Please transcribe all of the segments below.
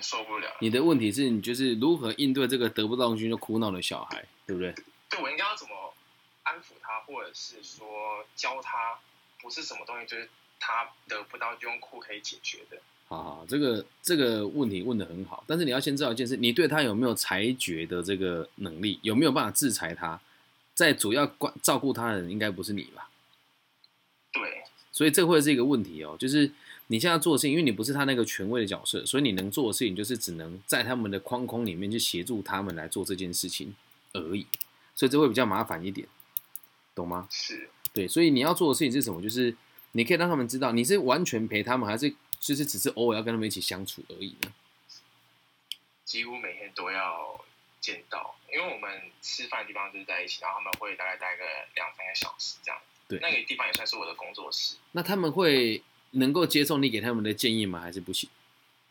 受不了。你的问题是你就是如何应对这个得不到东西就哭闹的小孩，对不对？对我应该要怎么安抚他，或者是说教他，不是什么东西就是他得不到就用哭可以解决的。好好，这个这个问题问的很好，但是你要先知道一件事，你对他有没有裁决的这个能力，有没有办法制裁他？在主要关照顾他的人应该不是你吧？对，所以这会是一个问题哦，就是你现在做的事情，因为你不是他那个权威的角色，所以你能做的事情就是只能在他们的框框里面去协助他们来做这件事情而已，所以这会比较麻烦一点，懂吗？是，对，所以你要做的事情是什么？就是你可以让他们知道你是完全陪他们，还是就是只是偶尔要跟他们一起相处而已呢？几乎每天都要见到，因为我们吃饭的地方就是在一起，然后他们会大概待个两三个小时这样。对，那个地方也算是我的工作室。那他们会能够接受你给他们的建议吗？还是不行？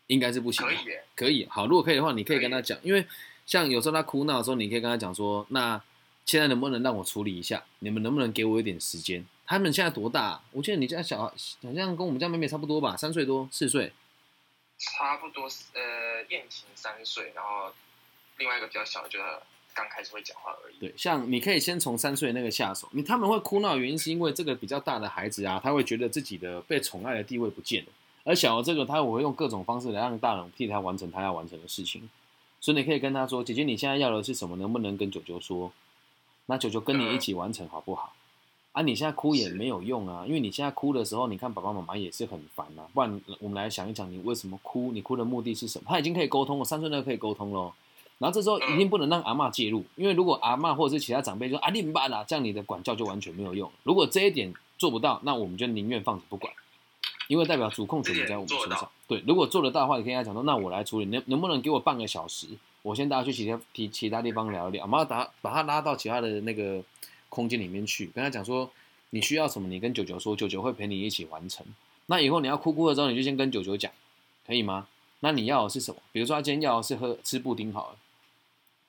应该是不行。可以耶，可以。好，如果可以的话，你可以跟他讲，因为像有时候他哭闹的时候，你可以跟他讲说，那现在能不能让我处理一下？你们能不能给我一点时间？他们现在多大？我记得你家小孩好像跟我们家妹妹差不多吧，三岁多，四岁。差不多，呃，燕婷三岁，然后另外一个比较小的，就是刚开始会讲话而已。对，像你可以先从三岁那个下手。你他们会哭闹的原因是因为这个比较大的孩子啊，他会觉得自己的被宠爱的地位不见了，而小的这个他我会用各种方式来让大人替他完成他要完成的事情。所以你可以跟他说：“姐姐，你现在要的是什么？能不能跟九九说？那九九跟你一起完成好不好？”啊，你现在哭也没有用啊，因为你现在哭的时候，你看爸爸妈妈也是很烦啊。不然我们来想一想，你为什么哭？你哭的目的是什么？他已经可以沟通了，三岁那个可以沟通喽。然后这时候一定不能让阿妈介入，因为如果阿妈或者是其他长辈说啊你办啦，这样你的管教就完全没有用。如果这一点做不到，那我们就宁愿放着不管，因为代表主控权在我们身上。对，如果做得到的话，你可以跟他讲说，那我来处理，能能不能给我半个小时？我先带他去其他其其他地方聊一聊，然后把把他拉到其他的那个空间里面去，跟他讲说。你需要什么？你跟九九说，九九会陪你一起完成。那以后你要哭哭的时候，你就先跟九九讲，可以吗？那你要的是什么？比如说他今天要的是喝吃布丁好了。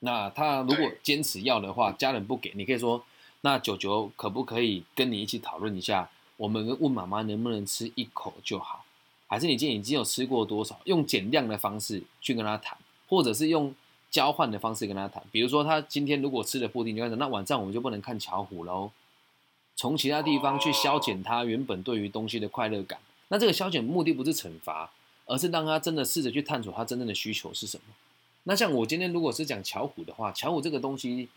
那他如果坚持要的话，家人不给，你可以说，那九九可不可以跟你一起讨论一下？我们问妈妈能不能吃一口就好，还是你今天已经有吃过多少？用减量的方式去跟他谈，或者是用交换的方式跟他谈。比如说他今天如果吃了布丁，那晚上我们就不能看巧虎喽。从其他地方去消减他原本对于东西的快乐感，那这个消减目的不是惩罚，而是让他真的试着去探索他真正的需求是什么。那像我今天如果是讲巧虎的话，巧虎这个东西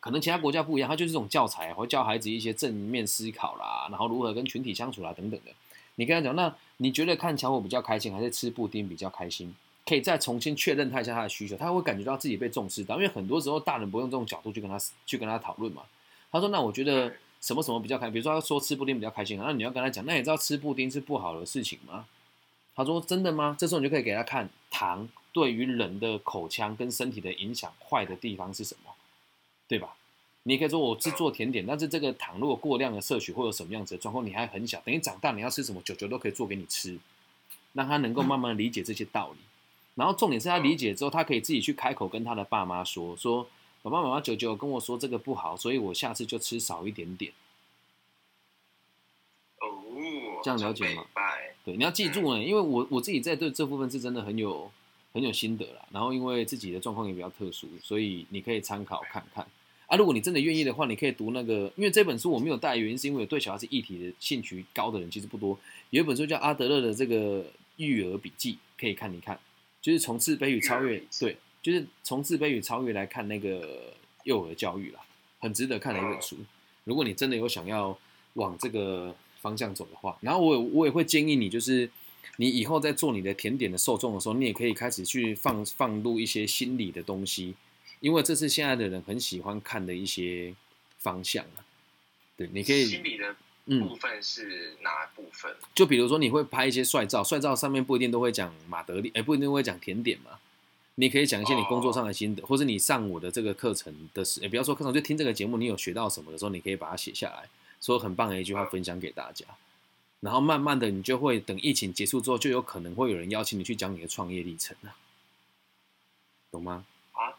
可能其他国家不一样，它就是这种教材，会教孩子一些正面思考啦，然后如何跟群体相处啦等等的。你跟他讲，那你觉得看巧虎比较开心，还是吃布丁比较开心？可以再重新确认他一下他的需求，他会感觉到自己被重视到，因为很多时候大人不用这种角度去跟他去跟他讨论嘛。他说，那我觉得。什么什么比较开心？比如说他说吃布丁比较开心，那你要跟他讲，那你知道吃布丁是不好的事情吗？他说真的吗？这时候你就可以给他看糖对于人的口腔跟身体的影响坏的地方是什么，对吧？你可以说我是做甜点，但是这个糖如果过量的摄取会有什么样子的状况？你还很小，等于长大你要吃什么，九九都可以做给你吃，让他能够慢慢理解这些道理。然后重点是他理解之后，他可以自己去开口跟他的爸妈说说。爸爸妈妈九九跟我说这个不好，所以我下次就吃少一点点。哦，这样了解吗？对，你要记住呢，因为我我自己在对这部分是真的很有很有心得啦。然后因为自己的状况也比较特殊，所以你可以参考看看。啊，如果你真的愿意的话，你可以读那个，因为这本书我没有带，原因是因为对小孩子议题的兴趣高的人其实不多。有一本书叫阿德勒的这个育儿笔记，可以看一看，就是从自卑与超越，对。就是从自卑与超越来看那个幼儿教育啦，很值得看的一本书。如果你真的有想要往这个方向走的话，然后我我也会建议你，就是你以后在做你的甜点的受众的时候，你也可以开始去放放入一些心理的东西，因为这是现在的人很喜欢看的一些方向啊。对，你可以心理的部分是哪部分？就比如说你会拍一些帅照，帅照上面不一定都会讲马德里，哎，不一定会讲甜点嘛。你可以讲一些你工作上的心得，或者你上我的这个课程的时，也不要说课程，就听这个节目，你有学到什么的时候，你可以把它写下来，说很棒的一句话分享给大家。然后慢慢的，你就会等疫情结束之后，就有可能会有人邀请你去讲你的创业历程了，懂吗？啊，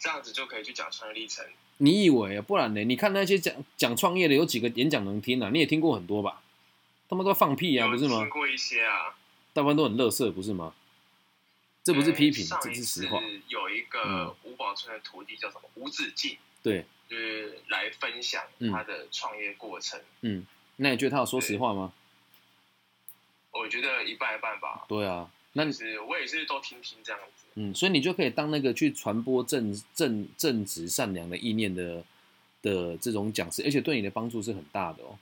这样子就可以去讲创业历程？你以为啊？不然呢？你看那些讲讲创业的，有几个演讲能听啊？你也听过很多吧？他们都放屁啊，不是吗？听过一些啊，大部分都很乐色，不是吗？这不是批评，这是实次话。有一嗯个吴宝春的徒弟叫什么吴子敬，对，就是来分享他的创业过程。嗯，那你觉得他有说实话吗？我觉得一半一半吧，对啊，那是我也是都听听这样子。嗯，所以你就可以当那个去传播正正正直善良的意念的的这种讲师，而且对你的帮助是很大的哦。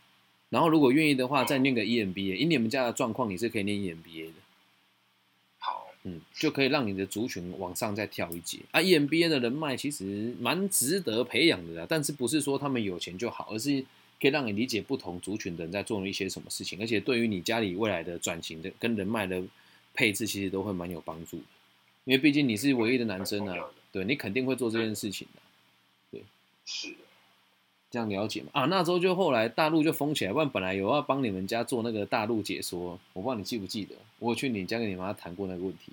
然后如果愿意的话，再念个 E EMBA，以你们家的状况，你是可以念 E EMBA 的，好，嗯，就可以让你的族群往上再跳一阶啊。EMBA 的人脉其实蛮值得培养的啦，但是不是说他们有钱就好，而是可以让你理解不同族群的人在做一些什么事情，而且对于你家里未来的转型的跟人脉的配置，其实都会蛮有帮助的。因为毕竟你是唯一的男生啊对你肯定会做这件事情的，对是的，这样了解嘛？啊，那时候就后来大陆就封起来，不然本来有要帮你们家做那个大陆解说，我不知道你记不记得，我去你家跟你妈谈过那个问题。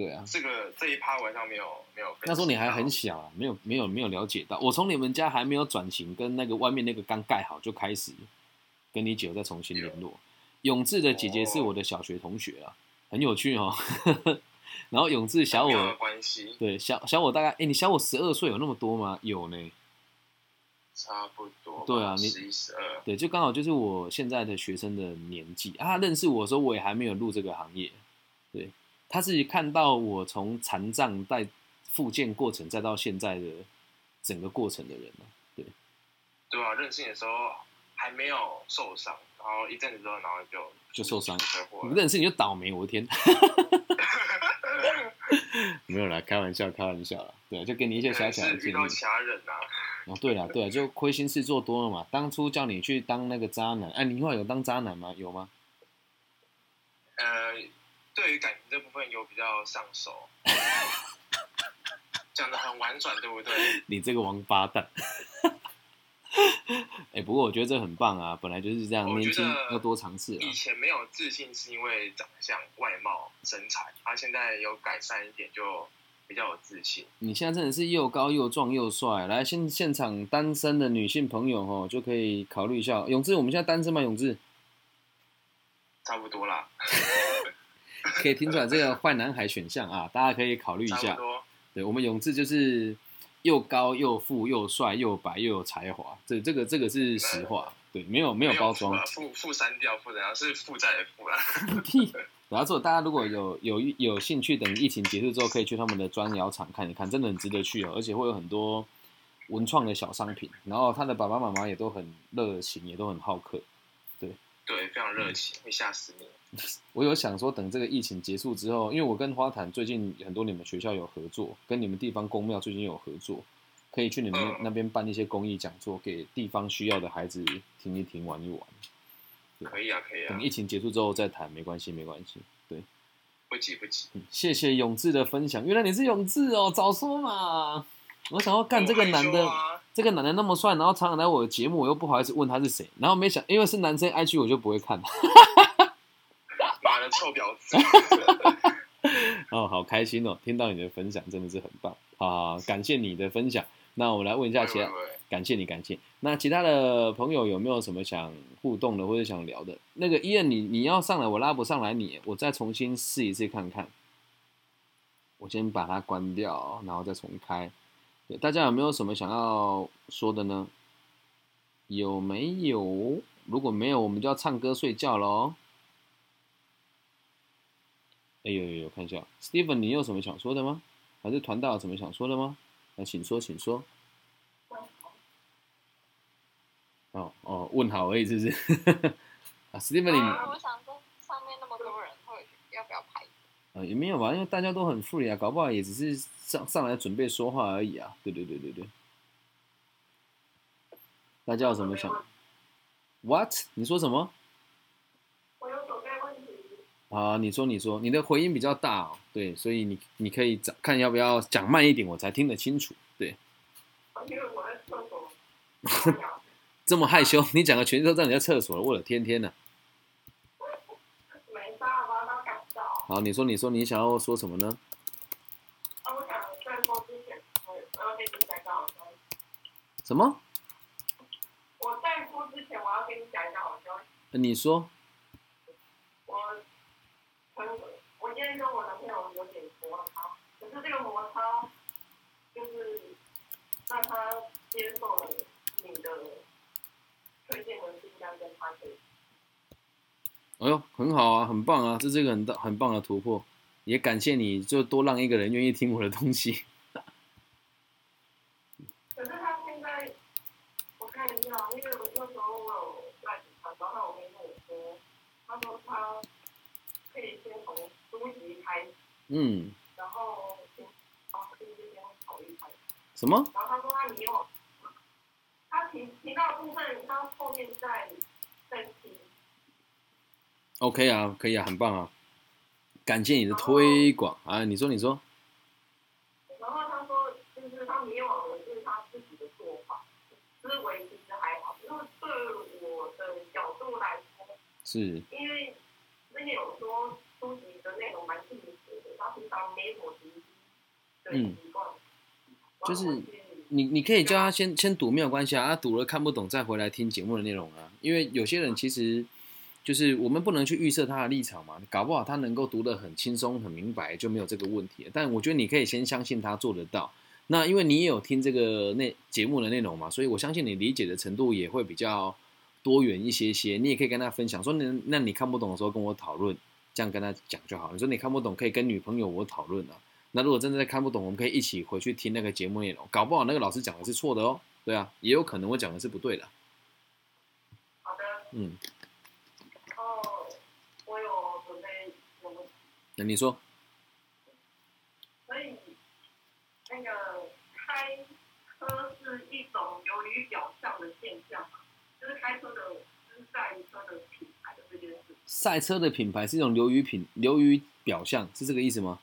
对啊，这个这一趴晚上没有没有。那时候你还很小啊，没有没有没有了解到。我从你们家还没有转型，跟那个外面那个刚盖好就开始跟你姐再重新联络。永志的姐姐是我的小学同学啊，很有趣哦。然后永志小我，关系，对小小我大概，哎，你小我十二岁，有那么多吗？有呢。差不多吧。对啊你十一十二，对，就刚好就是我现在的学生的年纪啊。他认识我的时候，我也还没有入这个行业。对，他自己看到我从残障在复健过程，再到现在的整个过程的人啊对，对啊，任性的时候还没有受伤，然后一阵子之后，然后就就受伤。你认识你就倒霉，我的天！没有啦，开玩笑，开玩笑啦。对，就给你一些小小的建议。到其他人啊，哦，对了，对了，就亏心事做多了嘛。当初叫你去当那个渣男，哎、你后来有当渣男吗？有吗？呃，对于感情这部分有比较上手，讲的很婉转，对不对？你这个王八蛋！哎、不过我觉得这很棒啊，本来就是这样，年轻要多尝试啊以。前没有自信是因为长相、外貌、身材，他、现在有改善一点，就比较有自信。你现在真的是又高又壮又帅，来现现场单身的女性朋友哦，就可以考虑一下。永志，我们现在单身吗？永志差不多啦，可以听出来这个坏男孩选项啊，大家可以考虑一下。对我们永志就是又高又富又帅又白又有才华，这这个这个是实话，对，没有没有包装。负负删掉负怎样是负债的负啦。屁！然后说大家如果有有有兴趣，等疫情结束之后，可以去他们的砖窑厂看一看，真的很值得去哦，而且会有很多文创的小商品。然后他的爸爸妈妈也都很热情，也都很好客。对，非常热情，会吓死你。我有想说，等这个疫情结束之后，因为我跟花坛最近很多你们学校有合作，跟你们地方公庙最近有合作，可以去你们嗯那边办一些公益讲座，给地方需要的孩子听一听、玩一玩。可以啊，可以啊等，疫情结束之后再谈，没关系，没关系。对，不急不急。嗯谢谢永志的分享。原来你是永志哦，早说嘛！我想要干这个男的，这个男的那么帅，然后常常来我的节目，我又不好意思问他是谁，然后没想，因为是男生 IG 我就不会看。妈的臭婊子！哦，好开心哦！听到你的分享真的是很棒啊，感谢你的分享。那我们来问一下其他感谢你，感谢。那其他的朋友有没有什么想互动的或者想聊的？那个伊恩，你你要上来，我拉不上来你，我再重新试一次看看。我先把它关掉，然后再重开。对，大家有没有什么想要说的呢？有没有？如果没有，我们就要唱歌睡觉喽。哎呦呦呦，看一下，Steven，你有什么想说的吗？还是团大有什么想说的吗？那请说，请说。哦哦，问好而已，是不是？啊，Steven，你啊，我想说上面那么多人，会要不要拍？啊也没有吧，因为大家都很 free 啊，搞不好也只是上上来准备说话而已啊。对对对对对。大家有什么想？What？你说什么？啊，你说你说，你的回音比较大哦，对，所以你你可以找看要不要讲慢一点，我才听得清楚。对，因为我在厕所。这么害羞，你讲个全都在你在厕所了，我的天天呐！没办法，到赶到。好，你说你说你想要说什么呢？啊，我想在播之前，我要跟你讲一个好消息。什么？我在播之前，我要跟你讲一个好消息。呃你说我，跟我今天跟我男朋友有点那他接受了你的推荐的跟他哎呦，很好啊，很棒啊，这是一个很大很棒的突破，也感谢你就多让一个人愿意听我的东西。可是他现在，我看一下，因为我那时候我有在他，然后我跟我说，他说他可以先从书籍开始，嗯，然后先，然后这边考虑开始，什么？然后他说他没有，他提提到部分，他后面再再提，OK 啊，可以啊，很棒啊，感谢你的推广啊！你说，你说，然后他说就是他迷惘的是他自己的做法，思维其实还好，因为对我的角度来说。是因为那些有说书籍的内容蛮的，他平常没什么读书的习惯，就是你，你可以叫他先先读没有关系啊，他读了看不懂再回来听节目的内容啊，因为有些人其实就是我们不能去预设他的立场嘛，搞不好他能够读得很轻松很明白就没有这个问题。但我觉得你可以先相信他做得到。那因为你也有听这个内节目的内容嘛，所以我相信你理解的程度也会比较多元一些些。你也可以跟他分享说，那那你看不懂的时候跟我讨论，这样跟他讲就好。你说你看不懂，可以跟女朋友我讨论啊。那如果真的看不懂，我们可以一起回去听那个节目内容，搞不好那个老师讲的是错的哦。对啊，也有可能我讲的是不对的。好的，嗯，然后我有准备那你说，所以那个开车是一种流于表象的现象嘛，就是开车的，就是赛车的品牌的这件事。赛车的品牌是一种流于品流于表象，是这个意思吗？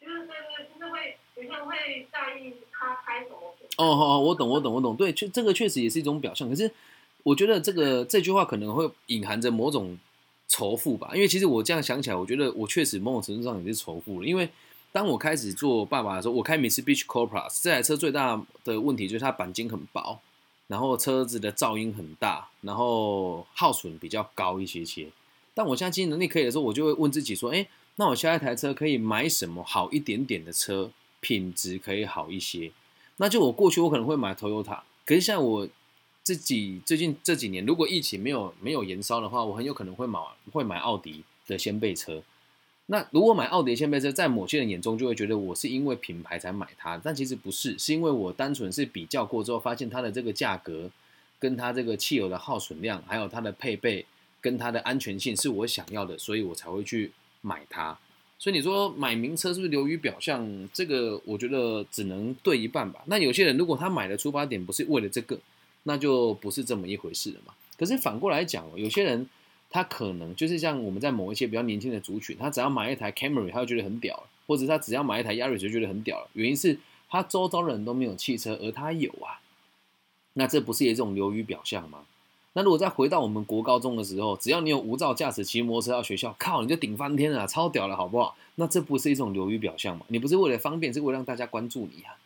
就是对对，就是会有些人会在意哦哦哦，我懂我懂我懂，对，确这个确实也是一种表象。可是我觉得这个这句话可能会隐含着某种仇富吧，因为其实我这样想起来，我觉得我确实某种程度上也是仇富了。因为当我开始做爸爸的时候，我开 Mitsubishi Copra 这台车最大的问题就是它钣金很薄，然后车子的噪音很大，然后耗损比较高一些些。但我现在经济能力可以的时候，我就会问自己说，哎，那我下一台车可以买什么好一点点的车，品质可以好一些？那就我过去我可能会买 Toyota，可是现在我自己最近这几年，如果疫情没有没有延烧的话，我很有可能会买会买奥迪的掀背车。那如果买奥迪的掀背车，在某些人眼中就会觉得我是因为品牌才买它，但其实不是，是因为我单纯是比较过之后，发现它的这个价格，跟它这个汽油的耗损量，还有它的配备跟它的安全性是我想要的，所以我才会去买它。所以你说买名车是不是流于表象？这个我觉得只能对一半吧。那有些人如果他买的出发点不是为了这个，那就不是这么一回事了嘛。可是反过来讲，有些人他可能就是像我们在某一些比较年轻的族群，他只要买一台 Camry，他就觉得很屌了，或者他只要买一台 Yaris 就觉得很屌了。原因是他周遭的人都没有汽车，而他有啊。那这不是也是一种流于表象吗？那如果再回到我们国高中的时候，只要你有无照驾驶骑摩托车到学校，靠你就顶翻天了啊，超屌了，好不好？那这不是一种流于表象吗？你不是为了方便，是为了让大家关注你啊。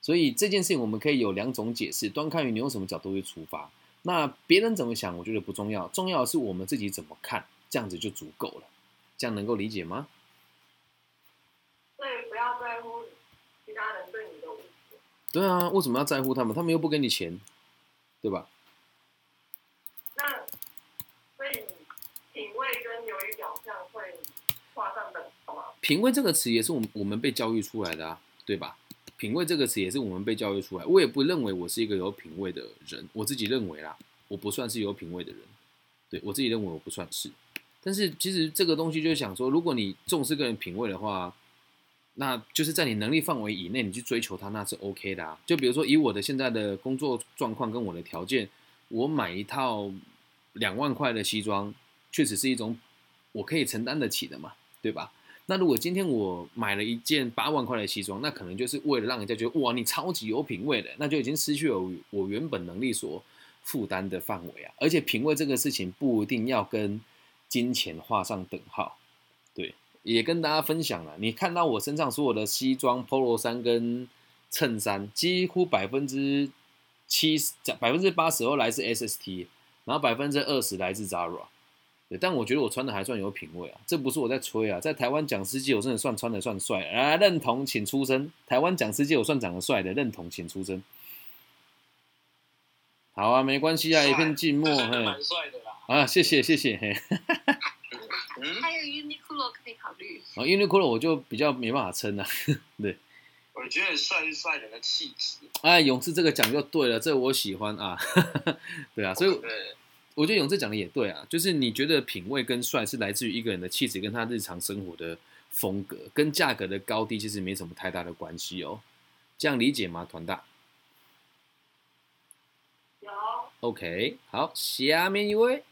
所以这件事情我们可以有两种解释，端看于你用什么角度去出发。那别人怎么想，我觉得不重要，重要的是我们自己怎么看，这样子就足够了。这样能够理解吗？所以不要在乎其他人对你的误解。对啊，为什么要在乎他们？他们又不给你钱，对吧？那所以品味跟流于表象会画上等号吗？品味这个词也是我们我们被教育出来的啊，对吧？品味这个词也是我们被教育出来。我也不认为我是一个有品味的人，我自己认为啦，我不算是有品味的人。对我自己认为我不算是。但是其实这个东西就是想说，如果你重视个人品味的话，那就是在你能力范围以内，你去追求它，那是 OK 的啊。就比如说以我的现在的工作状况跟我的条件，我买一套两万块的西装，确实是一种我可以承担得起的嘛，对吧？那如果今天我买了一件八万块的西装，那可能就是为了让人家觉得哇，你超级有品味的，那就已经失去了我原本能力所负担的范围啊。而且品味这个事情不一定要跟金钱画上等号，对，也跟大家分享了。你看到我身上所有的西装、polo 衫跟衬衫，几乎百分之七十、百分之八十都来自 SST，然后百分之二十来自 Zara。对，但我觉得我穿的还算有品味啊，这不是我在吹啊，在台湾讲师界我真的算穿的算帅啊，认同请出声。台湾讲师界我算长得帅的，认同请出声。好啊，没关系啊，一片静默，嘿，蛮帅的啦。啊，谢谢谢谢，嘿，嗯，还有 Uniqlo 可以考虑。哦，Uniqlo 我就比较没办法撑啊，对，我觉得帅是帅人的气质，哎，勇士这个讲就对了，这我喜欢啊，对啊，所以对，我觉得永志讲的也对啊，就是你觉得品味跟帅是来自于一个人的气质跟他日常生活的风格，跟价格的高低其实没什么太大的关系哦，这样理解吗，团大有？OK，好，下面一位。